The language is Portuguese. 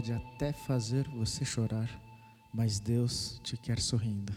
pode até fazer você chorar, mas Deus te quer sorrindo.